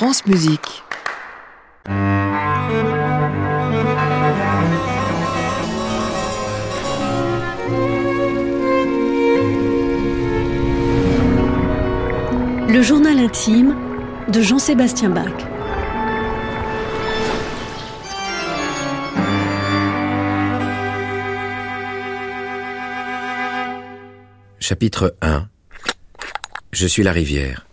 France Musique. Le journal intime de Jean-Sébastien Bach. Chapitre 1 Je suis la rivière.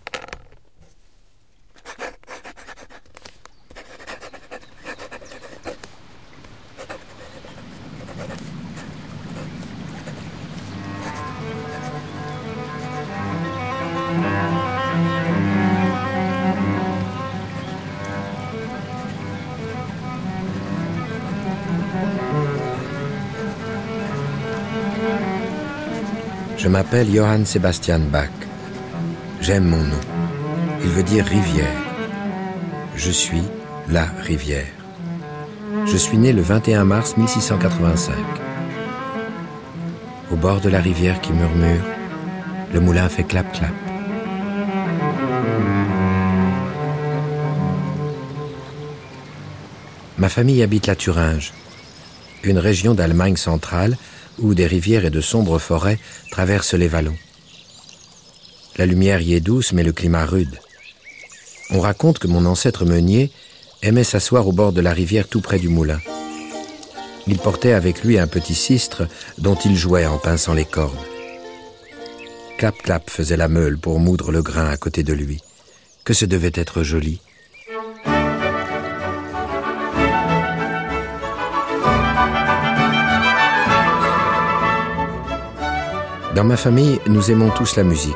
Je m'appelle Johann Sebastian Bach. J'aime mon nom. Il veut dire rivière. Je suis la rivière. Je suis né le 21 mars 1685. Au bord de la rivière qui murmure, le moulin fait clap-clap. Ma famille habite la Thuringe, une région d'Allemagne centrale où des rivières et de sombres forêts traversent les vallons. La lumière y est douce, mais le climat rude. On raconte que mon ancêtre meunier aimait s'asseoir au bord de la rivière tout près du moulin. Il portait avec lui un petit sistre dont il jouait en pinçant les cordes. Clap-clap faisait la meule pour moudre le grain à côté de lui. Que ce devait être joli. Dans ma famille, nous aimons tous la musique.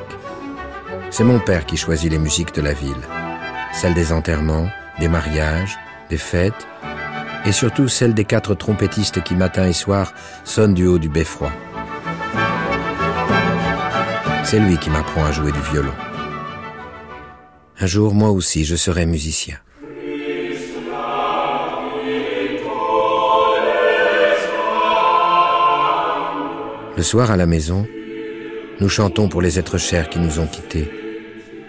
C'est mon père qui choisit les musiques de la ville. Celles des enterrements, des mariages, des fêtes, et surtout celles des quatre trompettistes qui matin et soir sonnent du haut du beffroi. C'est lui qui m'apprend à jouer du violon. Un jour, moi aussi, je serai musicien. Le soir à la maison, nous chantons pour les êtres chers qui nous ont quittés.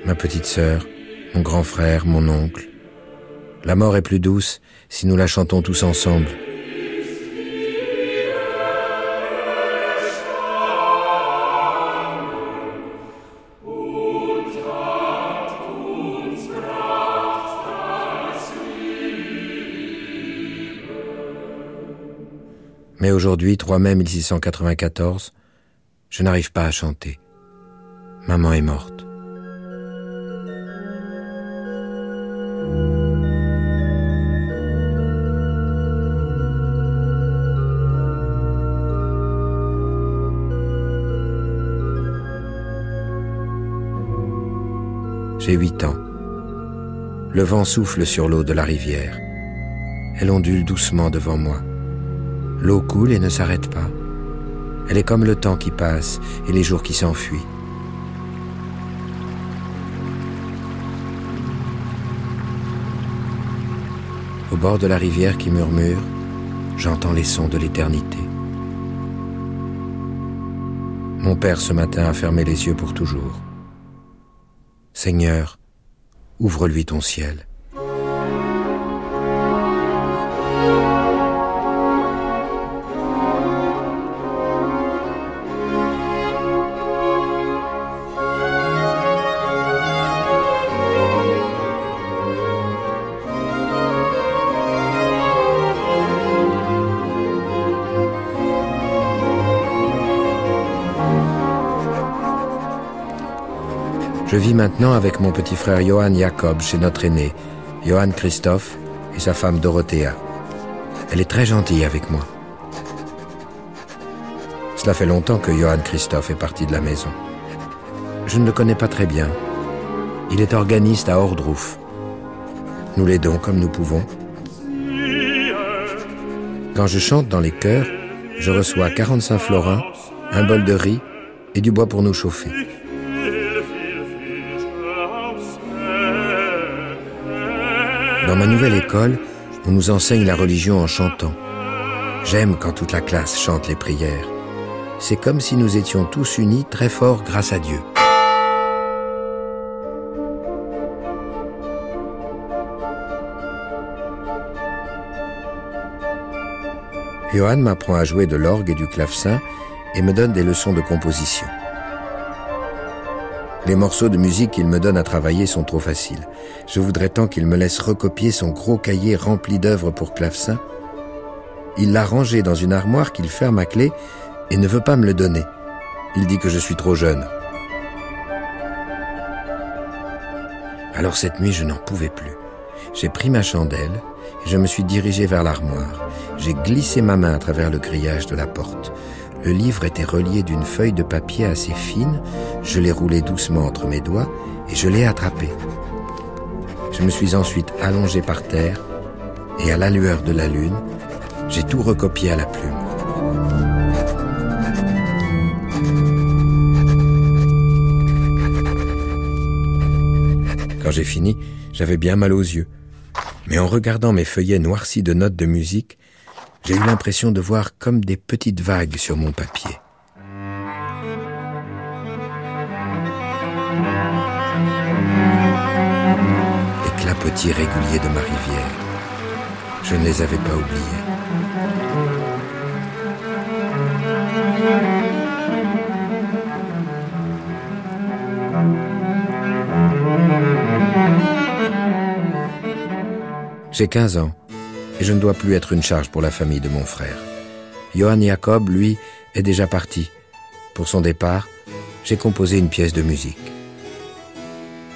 Ma petite sœur, mon grand frère, mon oncle. La mort est plus douce si nous la chantons tous ensemble. Mais aujourd'hui, 3 mai 1694, je n'arrive pas à chanter. Maman est morte. J'ai huit ans. Le vent souffle sur l'eau de la rivière. Elle ondule doucement devant moi. L'eau coule et ne s'arrête pas. Elle est comme le temps qui passe et les jours qui s'enfuient. Au bord de la rivière qui murmure, j'entends les sons de l'éternité. Mon père ce matin a fermé les yeux pour toujours. Seigneur, ouvre-lui ton ciel. Je vis maintenant avec mon petit frère Johann Jacob chez notre aîné, Johann Christophe et sa femme Dorothea. Elle est très gentille avec moi. Cela fait longtemps que Johann Christophe est parti de la maison. Je ne le connais pas très bien. Il est organiste à Ordruf. Nous l'aidons comme nous pouvons. Quand je chante dans les chœurs, je reçois 45 florins, un bol de riz et du bois pour nous chauffer. Dans ma nouvelle école, on nous enseigne la religion en chantant. J'aime quand toute la classe chante les prières. C'est comme si nous étions tous unis très forts grâce à Dieu. Johan m'apprend à jouer de l'orgue et du clavecin et me donne des leçons de composition. Les morceaux de musique qu'il me donne à travailler sont trop faciles. Je voudrais tant qu'il me laisse recopier son gros cahier rempli d'œuvres pour clavecin. Il l'a rangé dans une armoire qu'il ferme à clé et ne veut pas me le donner. Il dit que je suis trop jeune. Alors cette nuit, je n'en pouvais plus. J'ai pris ma chandelle et je me suis dirigé vers l'armoire. J'ai glissé ma main à travers le grillage de la porte. Le livre était relié d'une feuille de papier assez fine. Je l'ai roulé doucement entre mes doigts et je l'ai attrapé. Je me suis ensuite allongé par terre et à la lueur de la lune, j'ai tout recopié à la plume. Quand j'ai fini, j'avais bien mal aux yeux. Mais en regardant mes feuillets noircis de notes de musique, j'ai eu l'impression de voir comme des petites vagues sur mon papier. Les clapotis réguliers de ma rivière. Je ne les avais pas oubliés. J'ai 15 ans et je ne dois plus être une charge pour la famille de mon frère. Johann Jacob, lui, est déjà parti. Pour son départ, j'ai composé une pièce de musique.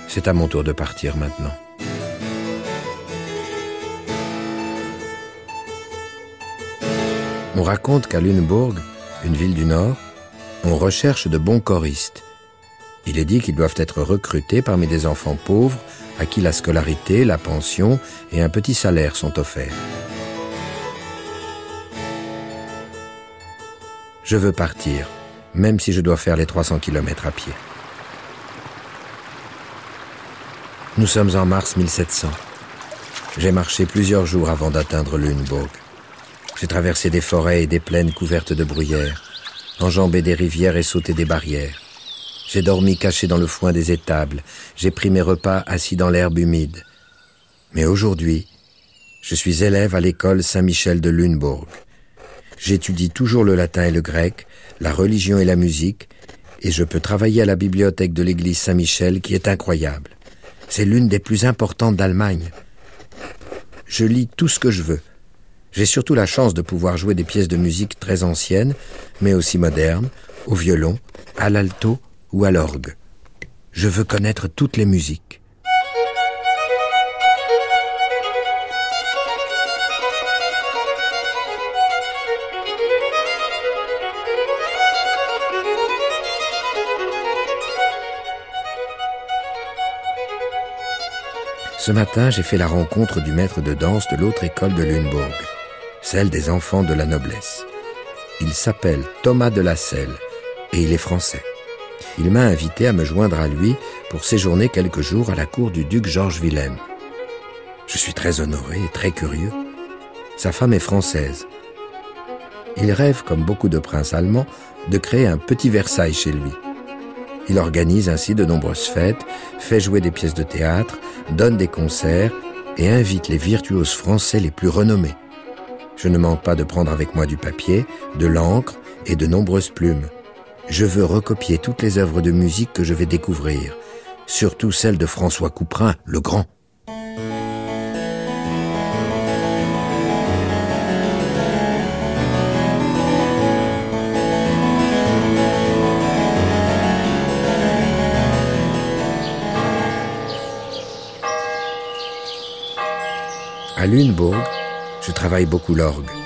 C'est à mon tour de partir maintenant. On raconte qu'à Lunebourg, une ville du Nord, on recherche de bons choristes. Il est dit qu'ils doivent être recrutés parmi des enfants pauvres à qui la scolarité, la pension et un petit salaire sont offerts. Je veux partir, même si je dois faire les 300 km à pied. Nous sommes en mars 1700. J'ai marché plusieurs jours avant d'atteindre Lunebourg. J'ai traversé des forêts et des plaines couvertes de bruyères, enjambé des rivières et sauté des barrières. J'ai dormi caché dans le foin des étables, j'ai pris mes repas assis dans l'herbe humide. Mais aujourd'hui, je suis élève à l'école Saint-Michel de Lunebourg. J'étudie toujours le latin et le grec, la religion et la musique, et je peux travailler à la bibliothèque de l'église Saint-Michel qui est incroyable. C'est l'une des plus importantes d'Allemagne. Je lis tout ce que je veux. J'ai surtout la chance de pouvoir jouer des pièces de musique très anciennes, mais aussi modernes, au violon, à l'alto ou à l'orgue. Je veux connaître toutes les musiques. Ce matin, j'ai fait la rencontre du maître de danse de l'autre école de Lunebourg, celle des enfants de la noblesse. Il s'appelle Thomas de la Selle et il est français il m'a invité à me joindre à lui pour séjourner quelques jours à la cour du duc Georges Wilhelm. Je suis très honoré et très curieux. Sa femme est française. Il rêve, comme beaucoup de princes allemands, de créer un petit Versailles chez lui. Il organise ainsi de nombreuses fêtes, fait jouer des pièces de théâtre, donne des concerts et invite les virtuoses français les plus renommés. Je ne manque pas de prendre avec moi du papier, de l'encre et de nombreuses plumes je veux recopier toutes les œuvres de musique que je vais découvrir, surtout celles de François Couperin, le grand. À Lunebourg, je travaille beaucoup l'orgue.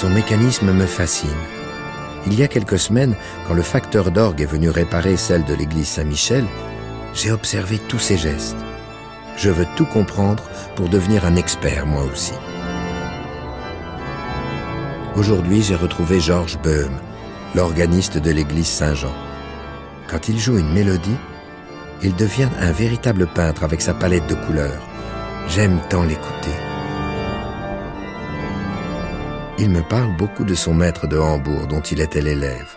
Son mécanisme me fascine. Il y a quelques semaines, quand le facteur d'orgue est venu réparer celle de l'église Saint-Michel, j'ai observé tous ses gestes. Je veux tout comprendre pour devenir un expert moi aussi. Aujourd'hui, j'ai retrouvé Georges Böhm, l'organiste de l'église Saint-Jean. Quand il joue une mélodie, il devient un véritable peintre avec sa palette de couleurs. J'aime tant l'écouter. Il me parle beaucoup de son maître de Hambourg dont il était l'élève.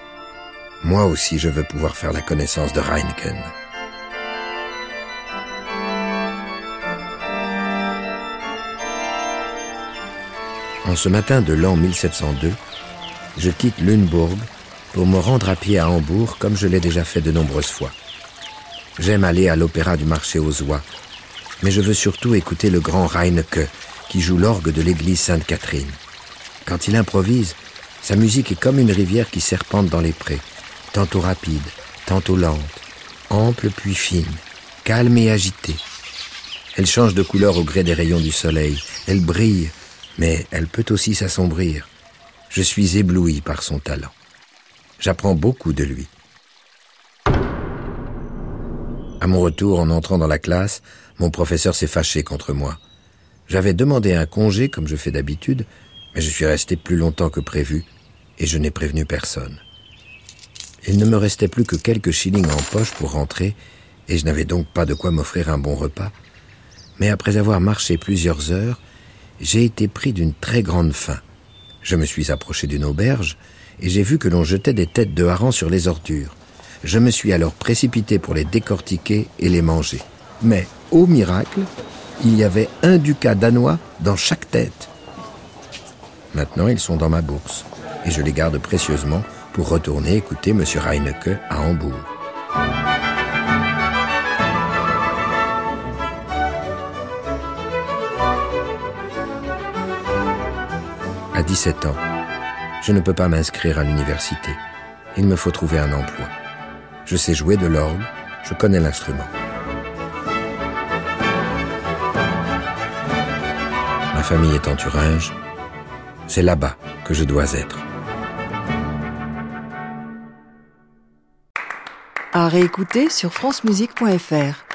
Moi aussi, je veux pouvoir faire la connaissance de Reinken. En ce matin de l'an 1702, je quitte Lunebourg pour me rendre à pied à Hambourg comme je l'ai déjà fait de nombreuses fois. J'aime aller à l'opéra du marché aux oies, mais je veux surtout écouter le grand Reinecke qui joue l'orgue de l'église Sainte-Catherine. Quand il improvise, sa musique est comme une rivière qui serpente dans les prés, tantôt rapide, tantôt lente, ample puis fine, calme et agitée. Elle change de couleur au gré des rayons du soleil, elle brille, mais elle peut aussi s'assombrir. Je suis ébloui par son talent. J'apprends beaucoup de lui. À mon retour, en entrant dans la classe, mon professeur s'est fâché contre moi. J'avais demandé un congé, comme je fais d'habitude, mais je suis resté plus longtemps que prévu, et je n'ai prévenu personne. Il ne me restait plus que quelques shillings en poche pour rentrer, et je n'avais donc pas de quoi m'offrir un bon repas. Mais après avoir marché plusieurs heures, j'ai été pris d'une très grande faim. Je me suis approché d'une auberge, et j'ai vu que l'on jetait des têtes de harengs sur les ordures. Je me suis alors précipité pour les décortiquer et les manger. Mais, au miracle, il y avait un ducat danois dans chaque tête. Maintenant, ils sont dans ma bourse, et je les garde précieusement pour retourner écouter M. Reinecke à Hambourg. À 17 ans, je ne peux pas m'inscrire à l'université. Il me faut trouver un emploi. Je sais jouer de l'orgue, je connais l'instrument. Ma famille est en Thuringe, c'est là-bas que je dois être. À réécouter sur francemusique.fr.